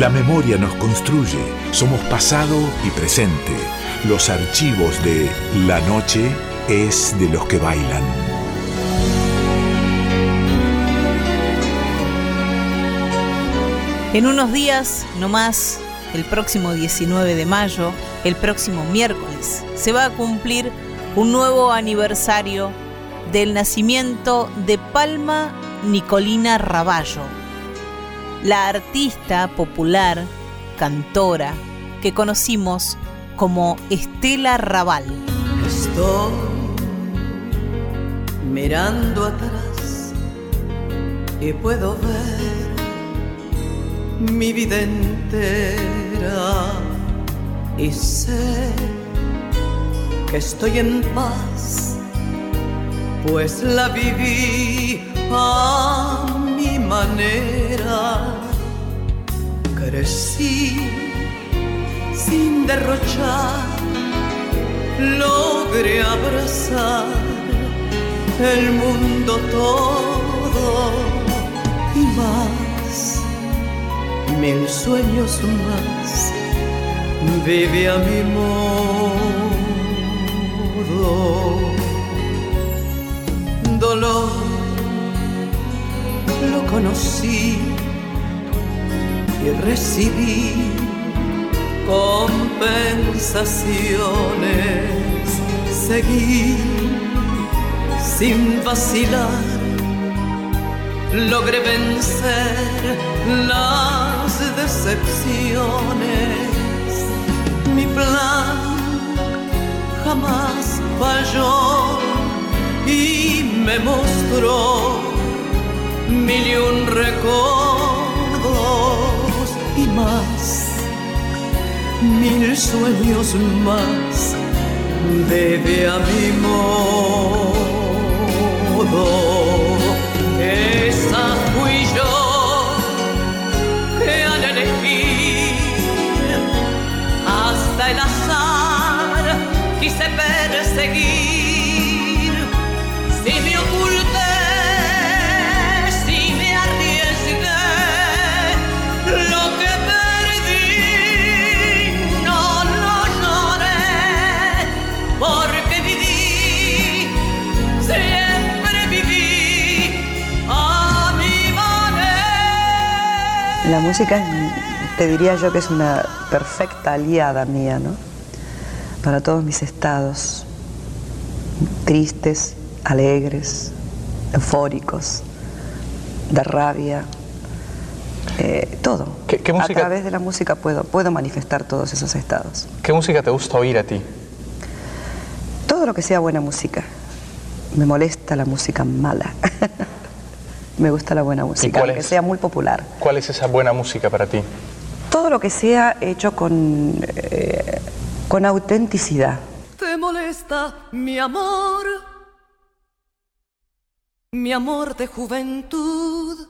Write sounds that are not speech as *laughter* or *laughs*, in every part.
La memoria nos construye, somos pasado y presente. Los archivos de La Noche es de los que bailan. En unos días, no más, el próximo 19 de mayo, el próximo miércoles, se va a cumplir un nuevo aniversario del nacimiento de Palma Nicolina Raballo, la artista popular, cantora, que conocimos como Estela Raval. Estoy mirando atrás y puedo ver mi vida entera y sé que estoy en paz, pues la viví manera. Crecí sin derrochar, logré abrazar el mundo todo y más, mil sueños más, vive a mi modo. Dolor lo conocí y recibí compensaciones. Seguí sin vacilar, logré vencer las decepciones. Mi plan jamás falló y me mostró mil y un recuerdos y más, mil sueños más, debe a mi modo. Esa fui yo que al elegir hasta el azar quise perseguir. La música es- te diría yo que es una perfecta aliada mía, ¿no? Para todos mis estados, tristes, alegres, eufóricos, de rabia, eh, todo. ¿Qué- qué música- A través de la música puedo, puedo manifestar todos esos estados. ¿Qué música te gusta oír a ti? Todo lo que sea buena música. Me molesta la música mala. *laughs* Me gusta la buena música, es? sea muy popular. ¿Cuál es esa buena música para ti? Todo lo que sea hecho con, eh, con autenticidad. ¿Te molesta mi amor? Mi amor de juventud.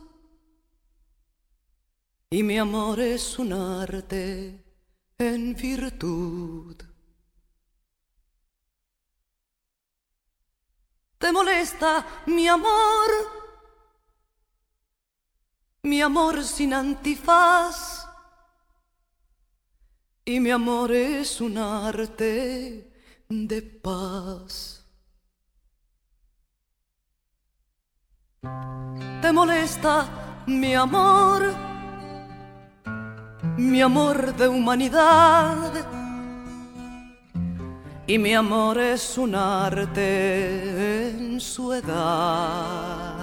Y mi amor es un arte en virtud. ¿Te molesta mi amor? Mi amor sin antifaz. Y mi amor es un arte de paz. ¿Te molesta mi amor? Mi amor de humanidad. Y mi amor es un arte en su edad.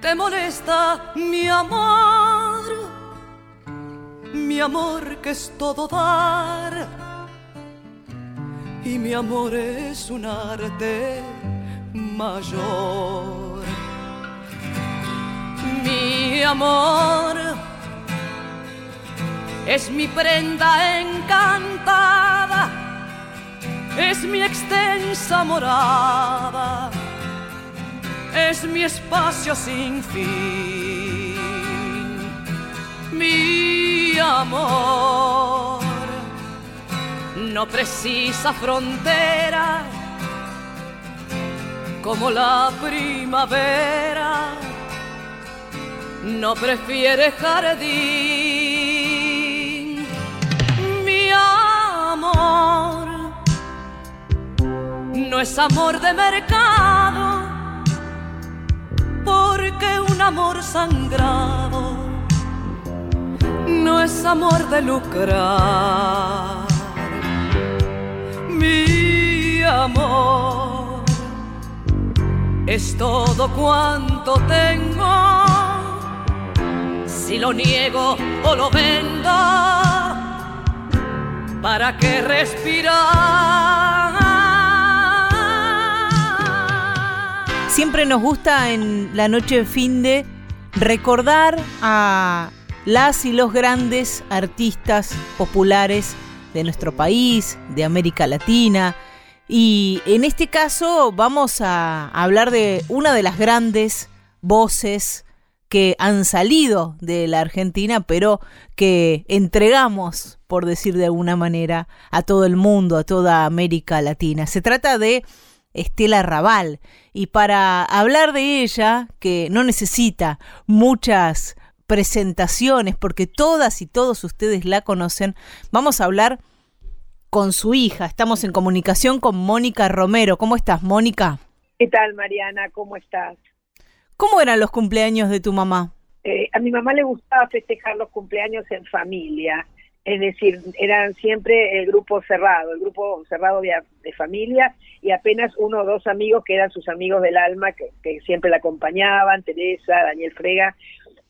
¿Te molesta mi amor? Mi amor que es todo dar. Y mi amor es un arte mayor. Mi amor es mi prenda encantada, es mi extensa morada, es mi espacio sin fin. Mi amor no precisa frontera como la primavera no prefiere jardín. Mi amor no es amor de mercado, amor sangrado no es amor de lucrar. Mi amor es todo cuanto tengo. Si lo niego o lo vendo, ¿para qué respirar? Siempre nos gusta en la noche de fin de recordar a las y los grandes artistas populares de nuestro país, de América Latina. Y en este caso vamos a hablar de una de las grandes voces que han salido de la Argentina, pero que entregamos, por decir de alguna manera, a todo el mundo, a toda América Latina. Se trata de Estela Raval. Y para hablar de ella, que no necesita muchas presentaciones, porque todas y todos ustedes la conocen, vamos a hablar con su hija. Estamos en comunicación con Mónica Romero. ¿Cómo estás, Mónica? ¿Qué tal, Mariana? ¿Cómo estás? ¿Cómo eran los cumpleaños de tu mamá? Eh, a mi mamá le gustaba festejar los cumpleaños en familia, es decir, eran siempre el grupo cerrado, el grupo cerrado de, de familia y apenas uno o dos amigos que eran sus amigos del alma que, que siempre la acompañaban, Teresa, Daniel Frega,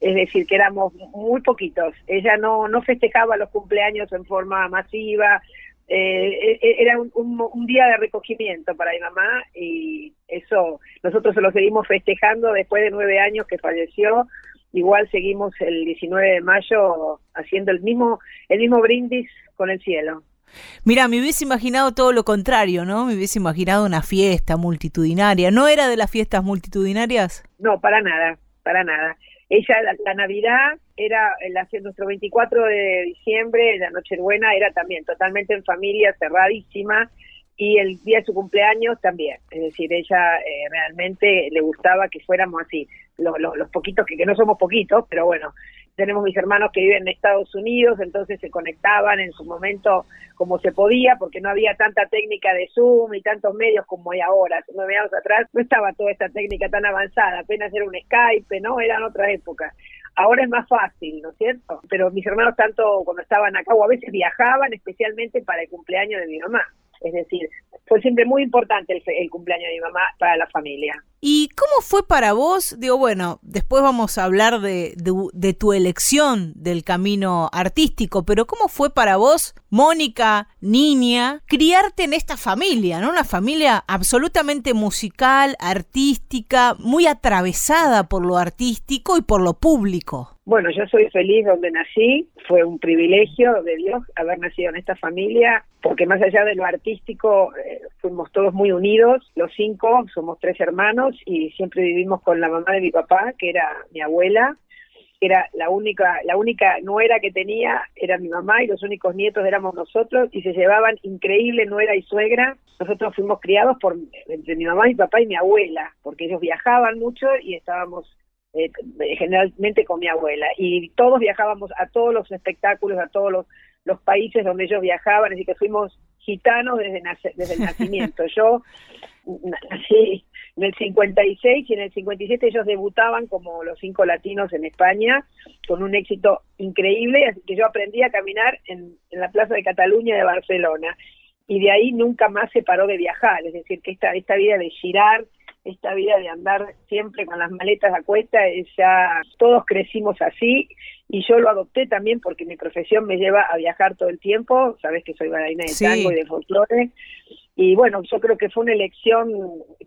es decir, que éramos muy poquitos. Ella no, no festejaba los cumpleaños en forma masiva, eh, e, era un, un, día de recogimiento para mi mamá y eso nosotros se lo seguimos festejando después de nueve años que falleció. Igual seguimos el 19 de mayo haciendo el mismo, el mismo brindis con el cielo. Mira, me hubiese imaginado todo lo contrario, ¿no? Me hubiese imaginado una fiesta multitudinaria. ¿No era de las fiestas multitudinarias? No, para nada, para nada. Ella, la, Navidad era el, nuestro 24 de diciembre, la Nochebuena, era también totalmente en familia, cerradísima, y el día de su cumpleaños también. Es decir, ella eh, realmente le gustaba que fuéramos así, los poquitos, que, no somos poquitos, pero bueno, tenemos mis hermanos que viven en Estados Unidos, entonces se conectaban en su momento como se podía, porque no había tanta técnica de Zoom y tantos medios como hay ahora. Hace nueve años atrás no estaba toda esta técnica tan avanzada, apenas era un Skype, ¿no? Eran otras épocas. Ahora es más fácil, ¿no es cierto? Pero mis hermanos tanto cuando estaban acá o a veces viajaban especialmente para el cumpleaños de mi mamá. Es decir, fue siempre muy importante el, cumpleaños de mi mamá para la familia. ¿Y cómo fue para vos? Digo, bueno, después vamos a hablar de, tu elección del camino artístico, pero ¿cómo fue para vos, Mónica, niña, criarte en esta familia, ¿no? Una familia absolutamente musical, artística, muy atravesada por lo artístico y por lo público. Bueno, yo soy feliz donde nací, fue un privilegio de Dios haber nacido en esta familia, porque más allá de lo artístico, eh, fuimos todos muy unidos, los cinco, somos tres hermanos y siempre vivimos con la mamá de mi papá, que era mi abuela, era la única, la única nuera que tenía era mi mamá y los únicos nietos éramos nosotros y se llevaban increíble nuera y suegra. Nosotros fuimos criados por entre mi mamá, mi papá y mi abuela, porque ellos viajaban mucho y estábamos eh, generalmente con mi abuela. Y todos viajábamos a todos los espectáculos, a todos los, los países donde ellos viajaban, así que fuimos gitanos desde, desde el *laughs* nacimiento. Yo nací en el 56 y en el 57 ellos debutaban como los cinco latinos en España con un éxito increíble, así que yo aprendí a caminar en, en la Plaza de Cataluña de Barcelona. Y de ahí nunca más se paró de viajar, es decir, que esta, esta vida de girar, esta vida de andar siempre con las maletas a cuesta, ya todos crecimos así y yo lo adopté también porque mi profesión me lleva a viajar todo el tiempo, sabes que soy bailarina de tango y de folclore, y bueno, yo creo que fue una elección,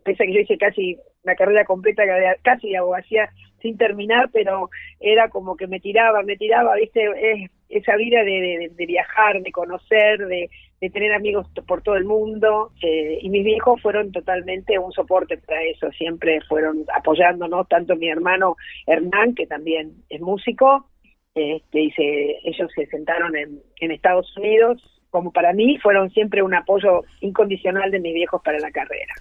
pese a que yo hice casi una carrera completa, casi de abogacía sin terminar, pero era como que me tiraba, me tiraba, viste, es, esa vida de, de, viajar, de conocer, de, de, tener amigos por todo el mundo, eh, y mis viejos fueron totalmente un soporte para eso, siempre fueron apoyándonos, tanto mi hermano Hernán, que también es músico, este, y ellos se sentaron en, en Estados Unidos, como para mí fueron siempre un apoyo incondicional de mis viejos para la carrera.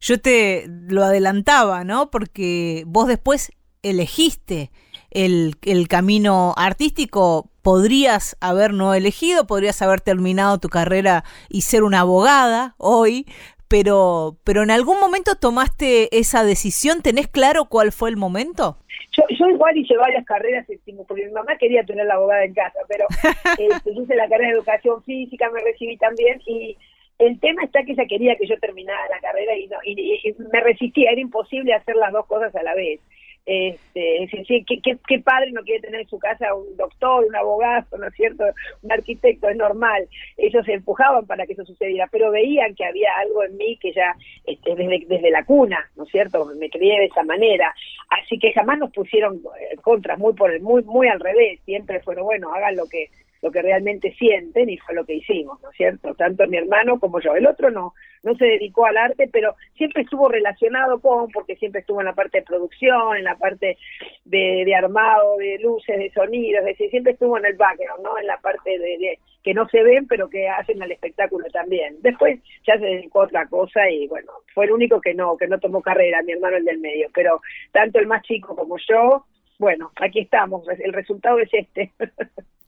Yo te lo adelantaba, ¿no? Porque vos después elegiste el, el camino artístico, podrías haber no elegido, podrías haber terminado tu carrera y ser una abogada hoy, pero, pero en algún momento tomaste esa decisión, ¿tenés claro cuál fue el momento? Yo, yo igual hice varias carreras, porque mi mamá quería tener la abogada en casa, pero *laughs* eh, hice la carrera de educación física, me recibí también y el tema está que ella quería que yo terminara la carrera y, no, y me resistía, era imposible hacer las dos cosas a la vez. Este, sí, ¿qué, qué, padre no quiere tener en su casa un doctor, un abogado, ¿no es cierto? Un arquitecto, es normal. Ellos se empujaban para que eso sucediera, pero veían que había algo en mí que ya este, desde, desde la cuna, ¿no es cierto? Me crié de esa manera. Así que jamás nos pusieron eh, contras, muy, por el, muy, muy al revés. Siempre fueron, bueno, hagan lo que lo que realmente sienten y fue lo que hicimos, ¿no es cierto? Tanto mi hermano como yo. El otro no, no se dedicó al arte, pero siempre estuvo relacionado con, porque siempre estuvo en la parte de producción, en la parte de, de armado, de luces, de sonidos, es decir, siempre estuvo en el background, ¿no? En la parte de, que no se ven, pero que hacen el espectáculo también. Después ya se dedicó a otra cosa y bueno, fue el único que no, que no tomó carrera, mi hermano el del medio, pero tanto el más chico como yo, bueno, aquí estamos, el resultado es este. *laughs*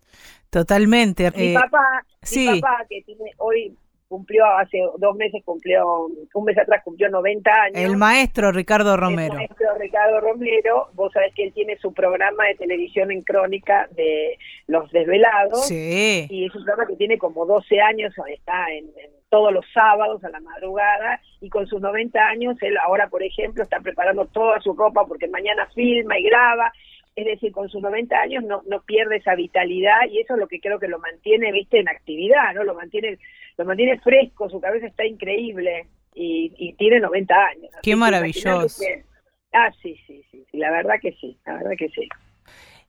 Totalmente. Mi eh, papá, mi papá que tiene hoy cumplió hace dos meses cumplió un mes atrás cumplió 90 años. El maestro Ricardo Romero. El maestro Ricardo Romero, vos sabés que él tiene su programa de televisión en crónica de Los Desvelados. Sí. Y es un programa que tiene como 12 años, está en, en todos los sábados a la madrugada y con sus 90 años él ahora por ejemplo está preparando toda su ropa porque mañana filma y graba es decir, con sus 90 años no, no pierde esa vitalidad y eso es lo que creo que lo mantiene, viste, en actividad, ¿no? Lo mantiene, lo mantiene fresco, su cabeza está increíble y, y tiene 90 años. Qué maravilloso. ah, sí, sí, sí, la verdad que sí, la verdad que sí.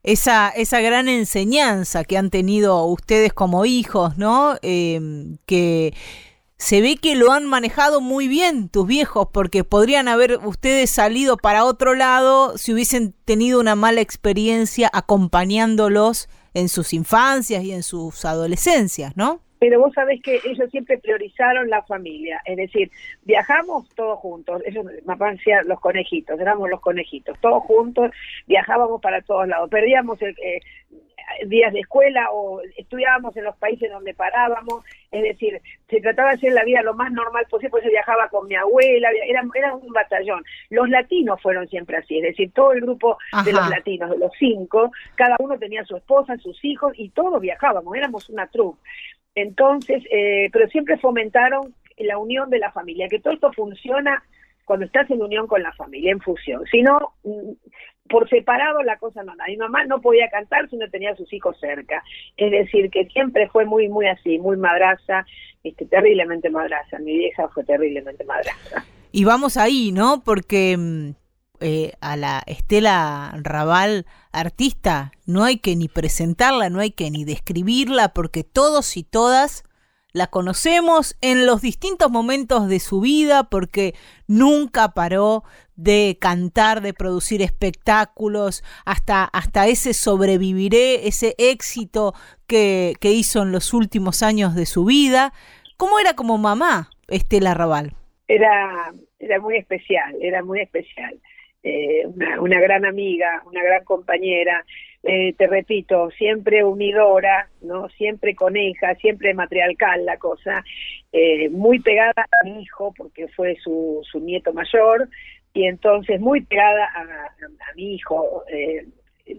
Esa, esa gran enseñanza que han tenido ustedes como hijos, ¿no? Eh, que se ve que lo han manejado muy bien tus viejos, porque podrían haber ustedes salido para otro lado si hubiesen tenido una mala experiencia acompañándolos en sus infancias y en sus adolescencias, ¿no? Pero vos sabés que ellos siempre priorizaron la familia, es decir, viajamos todos juntos, ellos me parecían los conejitos, éramos los conejitos, todos juntos, viajábamos para todos lados, perdíamos el, eh, días de escuela o estudiábamos en los países donde parábamos, es decir, se trataba de hacer la vida lo más normal posible, pues yo viajaba con mi abuela, era, era un batallón. Los latinos fueron siempre así, es decir, todo el grupo de los latinos, de los cinco, cada uno tenía su esposa, sus hijos y todos viajábamos, éramos una troupe. Entonces, eh, pero siempre fomentaron la unión de la familia, que todo esto funciona cuando estás en unión con la familia, en fusión. Si no, por separado la cosa no. Mi mamá no podía cantar si no tenía a sus hijos cerca. Es decir, que siempre fue muy, muy así, muy madraza, este, terriblemente madraza. Mi vieja fue terriblemente madraza. Y vamos ahí, ¿no? Porque mm, eh, a la Estela Raval, artista, no hay que ni presentarla, no hay que ni describirla, porque todos y todas la conocemos en los distintos momentos de su vida porque nunca paró de cantar, de producir espectáculos, hasta, hasta ese sobreviviré, ese éxito que, que hizo en los últimos años de su vida. ¿Cómo era como mamá Estela Raval? Era, era muy especial, era muy especial. Eh, una, una gran amiga, una gran compañera, eh, te repito, siempre unidora, no, siempre coneja, siempre matriarcal la cosa, eh, muy pegada a mi hijo porque fue su, su nieto mayor y entonces muy pegada a, mi hijo. Eh,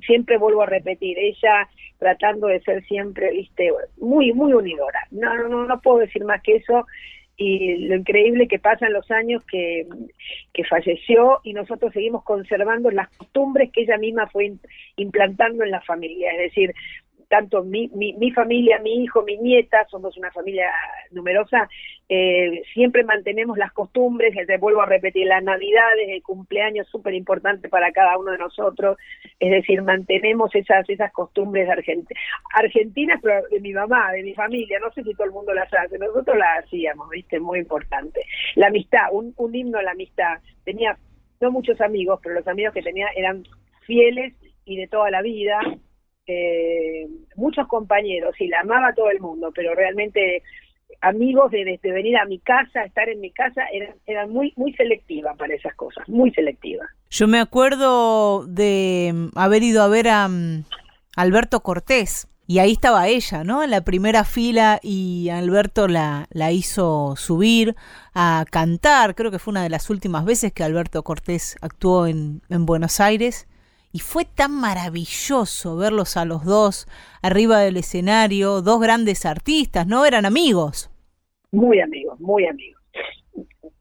siempre vuelvo a repetir, ella tratando de ser siempre, viste, muy, muy unidora. No, no, no puedo decir más que eso y lo increíble que pasan los años que, que falleció y nosotros seguimos conservando las costumbres que ella misma fue implantando en la familia, es decir, tanto mi, mi, mi, familia, mi hijo, mi nieta, somos una familia numerosa, eh, siempre mantenemos las costumbres, te vuelvo a repetir, las navidades, el cumpleaños súper importante para cada uno de nosotros, es decir, mantenemos esas esas costumbres argentinas, argentinas, pero de mi mamá, de mi familia, no sé si todo el mundo las hace, nosotros las hacíamos, viste, muy importante. La amistad, un, un himno a la amistad, tenía no muchos amigos, pero los amigos que tenía eran fieles y de toda la vida, eh, muchos compañeros y la amaba todo el mundo, pero realmente amigos de, venir a mi casa, estar en mi casa, eran, eran muy, muy selectiva para esas cosas, muy selectiva. Yo me acuerdo de mm, haber ido a ver a mm, Alberto Cortés. Y ahí estaba ella, ¿no? En la primera fila y Alberto la, la hizo subir a cantar. Creo que fue una de las últimas veces que Alberto Cortés actuó en, en Buenos Aires. Y fue tan maravilloso verlos a los dos arriba del escenario, dos grandes artistas, ¿no? Eran amigos. Muy amigos, muy amigos.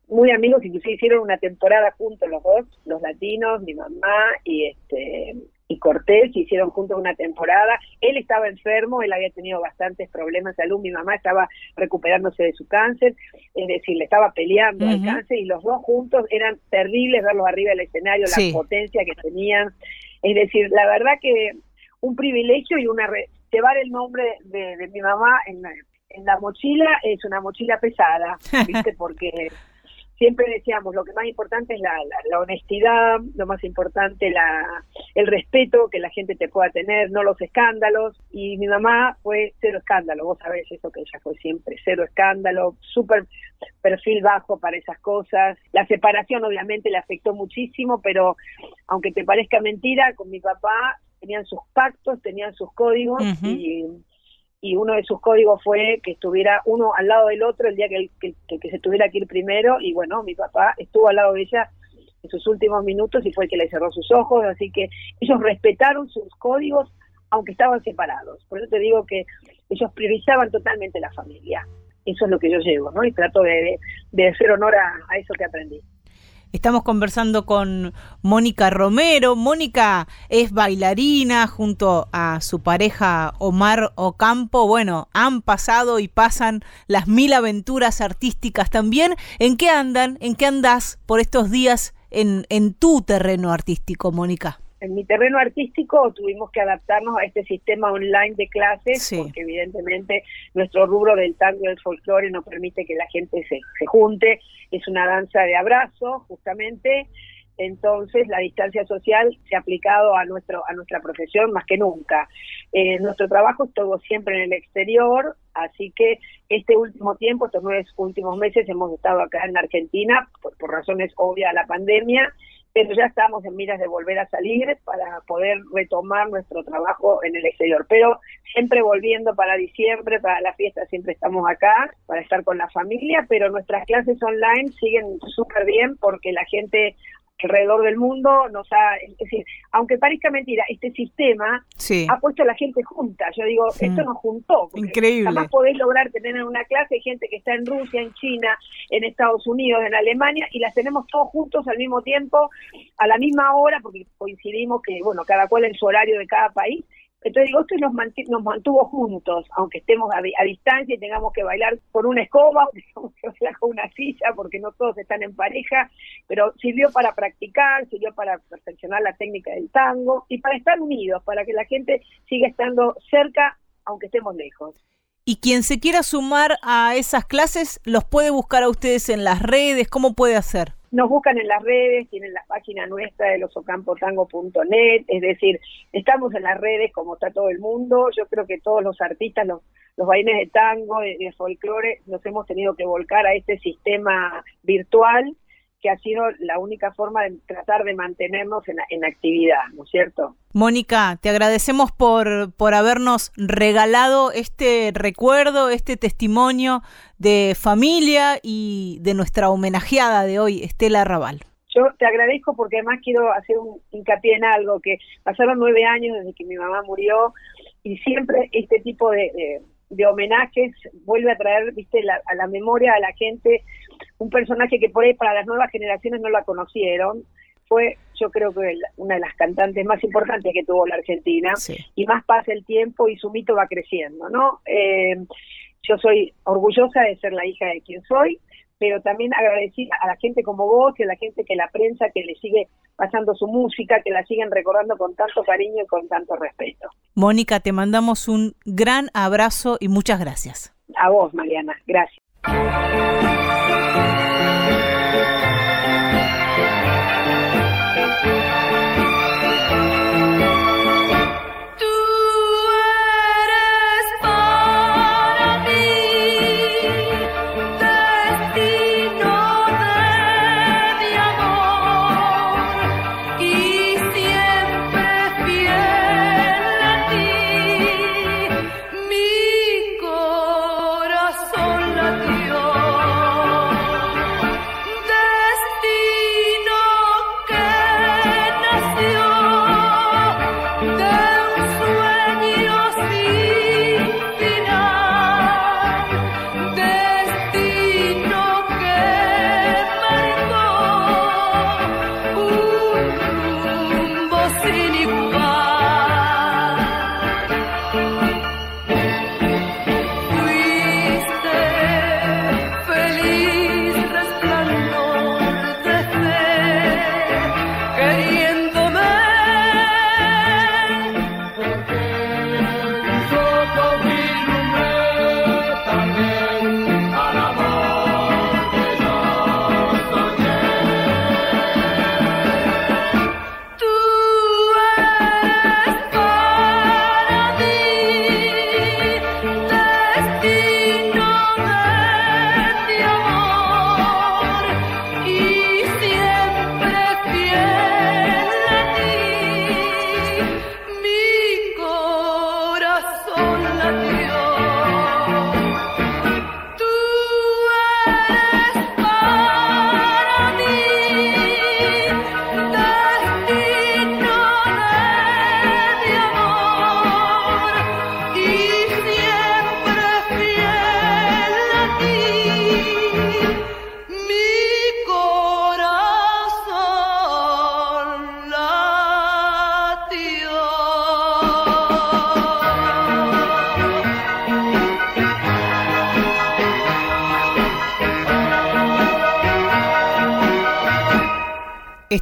Muy amigos, inclusive hicieron una temporada juntos los dos, los latinos, mi mamá y este y Cortés hicieron juntos una temporada. Él estaba enfermo, él había tenido bastantes problemas de salud, mi mamá estaba recuperándose de su cáncer, es decir, le estaba peleando al cáncer y los dos juntos eran terribles verlos arriba del escenario, la potencia que tenían. Es decir, la verdad que un privilegio y una llevar el nombre de, de mi mamá en la, en la mochila es una mochila pesada, *laughs* ¿viste? Porque siempre decíamos, lo que más importante es la, la, honestidad, lo más importante la, el respeto que la gente te pueda tener, no los escándalos. Y mi mamá fue cero escándalo, vos sabés eso que ella fue siempre, cero escándalo, súper perfil bajo para esas cosas. La separación obviamente le afectó muchísimo, pero aunque te parezca mentira, con mi papá tenían sus pactos, tenían sus códigos y y uno de sus códigos fue que estuviera uno al lado del otro el día que, que, se tuviera que ir primero y bueno, mi papá estuvo al lado de ella en sus últimos minutos y fue el que le cerró sus ojos, así que ellos respetaron sus códigos aunque estaban separados. Por eso te digo que ellos priorizaban totalmente la familia. Eso es lo que yo llevo, ¿no? Y trato de, de, hacer honor a eso que aprendí. Estamos conversando con Mónica Romero. Mónica es bailarina junto a su pareja Omar Ocampo. Bueno, han pasado y pasan las mil aventuras artísticas también. ¿En qué andan? ¿En qué andas por estos días en, en tu terreno artístico, Mónica? En mi terreno artístico tuvimos que adaptarnos a este sistema online de clases, porque evidentemente nuestro rubro del tango y del folclore no permite que la gente se, se junte, es una danza de abrazo, justamente, entonces la distancia social se ha aplicado a nuestro a nuestra profesión más que nunca. Eh, nuestro trabajo es todo siempre en el exterior, así que este último tiempo, estos nueve últimos meses, hemos estado acá en Argentina por, por razones obvias a la pandemia pero ya estamos en miras de volver a salir para poder retomar nuestro trabajo en el exterior. Pero siempre volviendo para diciembre, para la fiesta, siempre estamos acá para estar con la familia, pero nuestras clases online siguen súper bien porque la gente alrededor del mundo nos ha, es decir, aunque parezca mentira, este sistema ha puesto a la gente junta. Yo digo, esto nos juntó. Increíble. Jamás podés lograr tener en una clase gente que está en Rusia, en China, en Estados Unidos, en Alemania, y las tenemos todos juntos al mismo tiempo, a la misma hora, porque coincidimos que, bueno, cada cual en su horario de cada país, entonces digo, esto nos, nos mantuvo juntos, aunque estemos a, distancia y tengamos que bailar con una escoba, *laughs* o con una silla, porque no todos están en pareja, pero sirvió para practicar, sirvió para perfeccionar la técnica del tango y para estar unidos, para que la gente siga estando cerca, aunque estemos lejos. Y quien se quiera sumar a esas clases, los puede buscar a ustedes en las redes, ¿cómo puede hacer? Nos buscan en las redes, tienen la página nuestra de losocampotango.net, es decir, estamos en las redes como está todo el mundo. Yo creo que todos los artistas, los, los de tango, de, de folclore, nos hemos tenido que volcar a este sistema virtual que ha sido la única forma de tratar de mantenernos en, actividad, ¿no es cierto? Mónica, te agradecemos por, por habernos regalado este recuerdo, este testimonio de familia y de nuestra homenajeada de hoy, Estela Raval. Yo te agradezco porque además quiero hacer un hincapié en algo, que pasaron nueve años desde que mi mamá murió y siempre este tipo de de homenajes vuelve a traer, viste, a la memoria a la gente un personaje que por ahí para las nuevas generaciones no la conocieron. Fue, yo creo que una de las cantantes más importantes que tuvo la Argentina. Y más pasa el tiempo y su mito va creciendo, ¿no? Eh, yo soy orgullosa de ser la hija de quien soy pero también agradecer a la gente como vos y a la gente que la prensa, que le sigue pasando su música, que la siguen recordando con tanto cariño y con tanto respeto. Mónica, te mandamos un gran abrazo y muchas gracias. A vos, Mariana, gracias. Thank you.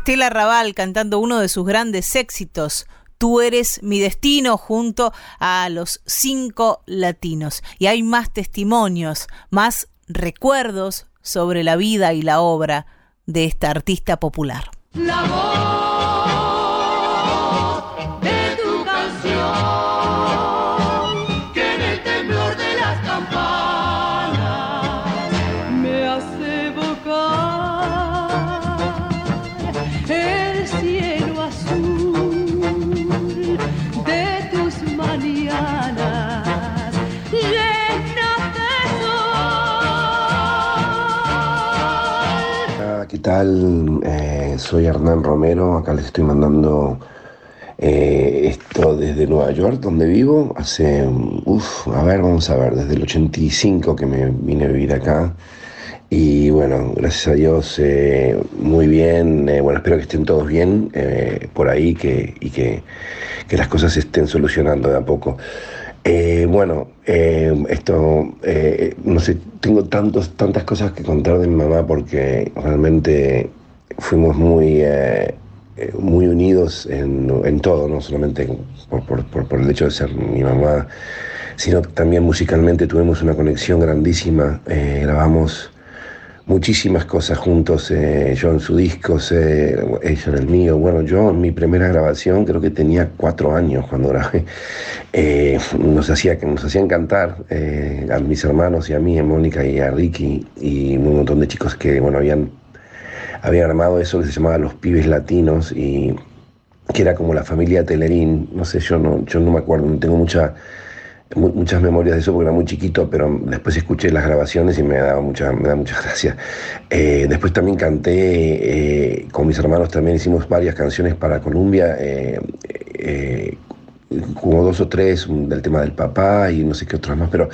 Estela Raval cantando uno de sus grandes éxitos, Tú eres mi destino junto a los cinco latinos. Y hay más testimonios, más recuerdos sobre la vida y la obra de esta artista popular. Tal? Eh, soy Hernán Romero, acá les estoy mandando eh, esto desde Nueva York, donde vivo, hace, uff, a ver, vamos a ver, desde el 85 que me vine a vivir acá. Y bueno, gracias a Dios, eh, muy bien. bueno, espero que estén todos bien por ahí que, y que, que las cosas se estén solucionando de a poco. Eh, bueno, eh, esto, eh, no sé, tengo tantos, tantas cosas que contar de mi mamá porque realmente fuimos muy, muy unidos en, todo, no solamente por, el hecho de ser mi mamá, sino también musicalmente tuvimos una conexión grandísima, grabamos muchísimas cosas juntos, eh, yo en su disco, ella en el mío. Bueno, yo en mi primera grabación creo que tenía cuatro años cuando grabé. *laughs* Eh, nos, hacía, nos hacían cantar eh, a mis hermanos y a mí, a Mónica y a Ricky y un montón de chicos que, bueno, habían, habían armado eso que se llamaba Los Pibes Latinos y que era como la familia Telerín, no sé, yo no, yo no me acuerdo, no tengo mucha muchas memorias de eso porque era muy chiquito, pero después escuché las grabaciones y me daba mucha, me da muchas *laughs* gracias. Eh, después también canté eh, con mis hermanos, también hicimos varias canciones para Colombia, eh, como dos o tres del tema del papá y no sé qué otras más, pero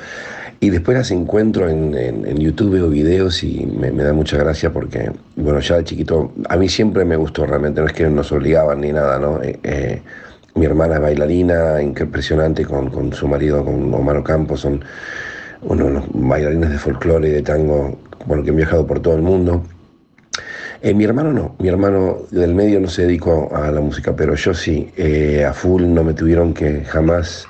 y después las encuentro en, en, YouTube o videos y me, da mucha gracia porque, bueno, ya de chiquito, a mí siempre me gustó realmente, no es que nos obligaban ni nada, ¿no? Mi hermana es bailarina, impresionante, con, con su marido, con Omar Campos, son unos bailarines de folclore y de tango, bueno, que han viajado por todo el mundo. Eh, mi hermano no, mi hermano del medio no se dedicó a la música, pero yo sí, eh, a full no me tuvieron que jamás,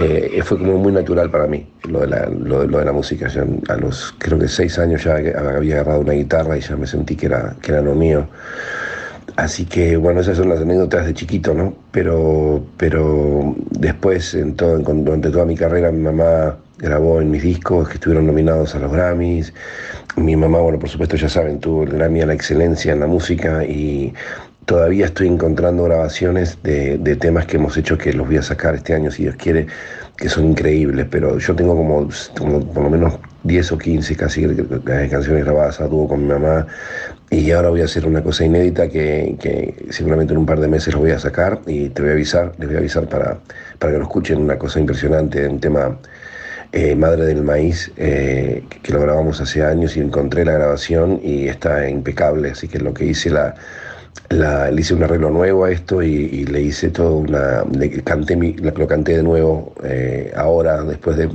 eh, fue como muy natural para mí lo de la, lo, de la música. a los creo que seis años ya había agarrado una guitarra y ya me sentí que era, que era lo mío. Así que bueno, esas son las anécdotas de chiquito, ¿no? Pero, pero después, en todo, durante toda mi carrera, mi mamá grabó en mis discos que estuvieron nominados a los Grammys. Mi mamá, bueno, por supuesto ya saben, tuvo el Grammy a la excelencia en la música y todavía estoy encontrando grabaciones de, de temas que hemos hecho que los voy a sacar este año, si Dios quiere, que son increíbles, pero yo tengo como, como por lo menos 10 o 15 casi canciones grabadas a dúo con mi mamá. Y ahora voy a hacer una cosa inédita que, que, seguramente en un par de meses lo voy a sacar y te voy a avisar, les voy a avisar para, para que lo escuchen, una cosa impresionante, un tema eh, Madre del Maíz, eh, que, lo grabamos hace años y encontré la grabación y está impecable, así que lo que hice la... Le hice un arreglo nuevo a esto y, le hice todo una. Canté lo canté de nuevo eh, ahora, después de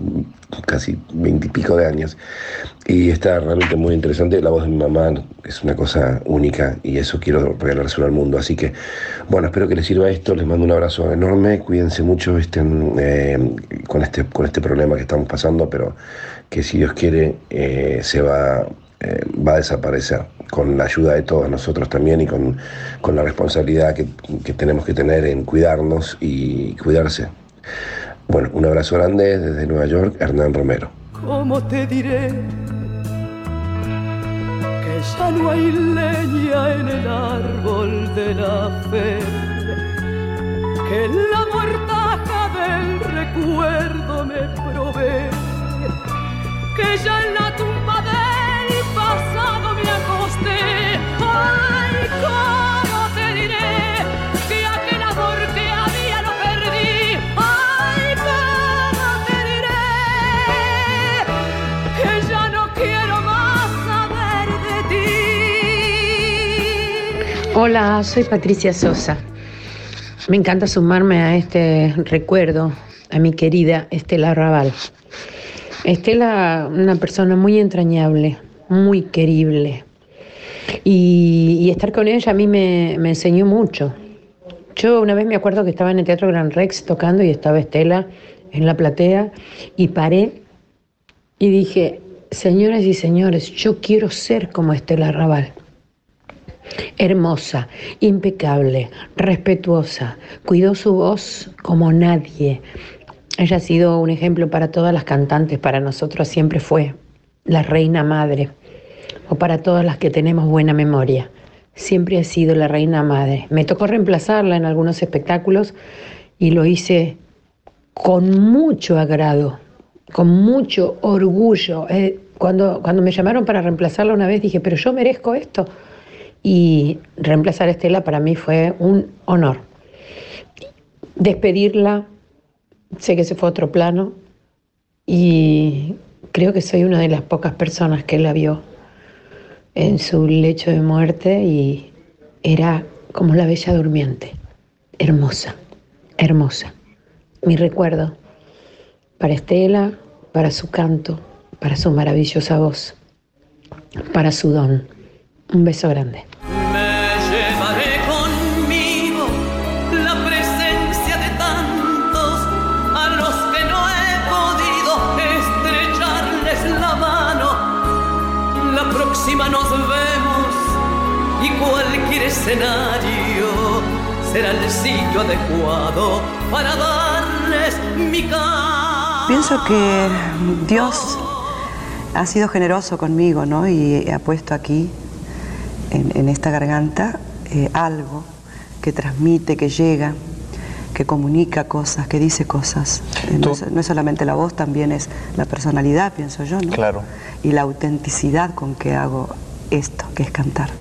casi veintipico de años. Y está realmente muy interesante. La voz de mi mamá es una cosa única y eso quiero regalárselo al mundo. Así que, bueno, espero que les sirva esto. Les mando un abrazo enorme. Cuídense mucho estén, eh, con, este, con este problema que estamos pasando, pero que si Dios quiere eh, se va, eh, va a desaparecer con la ayuda de todos nosotros también y con, con la responsabilidad que, que tenemos que tener en cuidarnos y cuidarse. Bueno, un abrazo grande desde Nueva York, Hernán Romero. ¿Cómo te diré que ya no hay leña en el árbol de la fe? Que la mortaja del recuerdo me provee, que ya en la tumba Hola, soy Patricia Sosa. Me encanta sumarme a este recuerdo a mi querida Estela Raval. Estela, una persona muy entrañable, muy querible. Y, estar con ella a mí me, enseñó mucho. Yo una vez me acuerdo que estaba en el Teatro Gran Rex tocando y estaba Estela en la platea y paré y dije, señoras y señores, yo quiero ser como Estela Raval. Hermosa, impecable, respetuosa, cuidó su voz como nadie. Ella ha sido un ejemplo para todas las cantantes, para nosotros siempre fue la reina madre, o para todas las que tenemos buena memoria. Siempre ha sido la reina madre. Me tocó reemplazarla en algunos espectáculos y lo hice con mucho agrado, con mucho orgullo. Eh, cuando, cuando me llamaron para reemplazarla una vez dije, pero yo merezco esto. Y reemplazar a Estela para mí fue un honor. Despedirla, sé que se fue a otro plano y creo que soy una de las pocas personas que la vio en su lecho de muerte y era como la bella durmiente, hermosa, hermosa. Mi recuerdo para Estela, para su canto, para su maravillosa voz, para su don. Un beso grande. Escenario será el sitio adecuado para darles mi cara. Pienso que Dios ha sido generoso conmigo, ¿no? Y ha puesto aquí en, esta garganta eh, algo que transmite, que llega, que comunica cosas, que dice cosas. Eh, no, es, solamente la voz, también es la personalidad, pienso yo, ¿no? Claro. Y la autenticidad con que hago esto, que es cantar.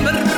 sueños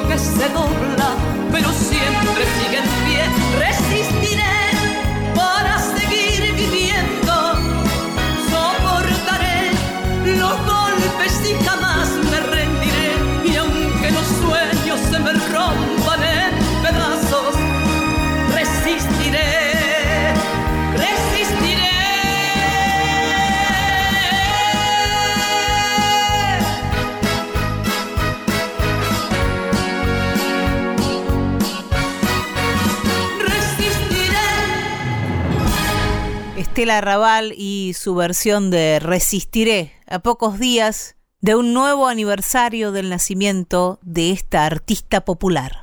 que se dobla, pero siempre sigue Estela Raval y su versión de Resistiré a pocos días de un nuevo aniversario del nacimiento de esta artista popular.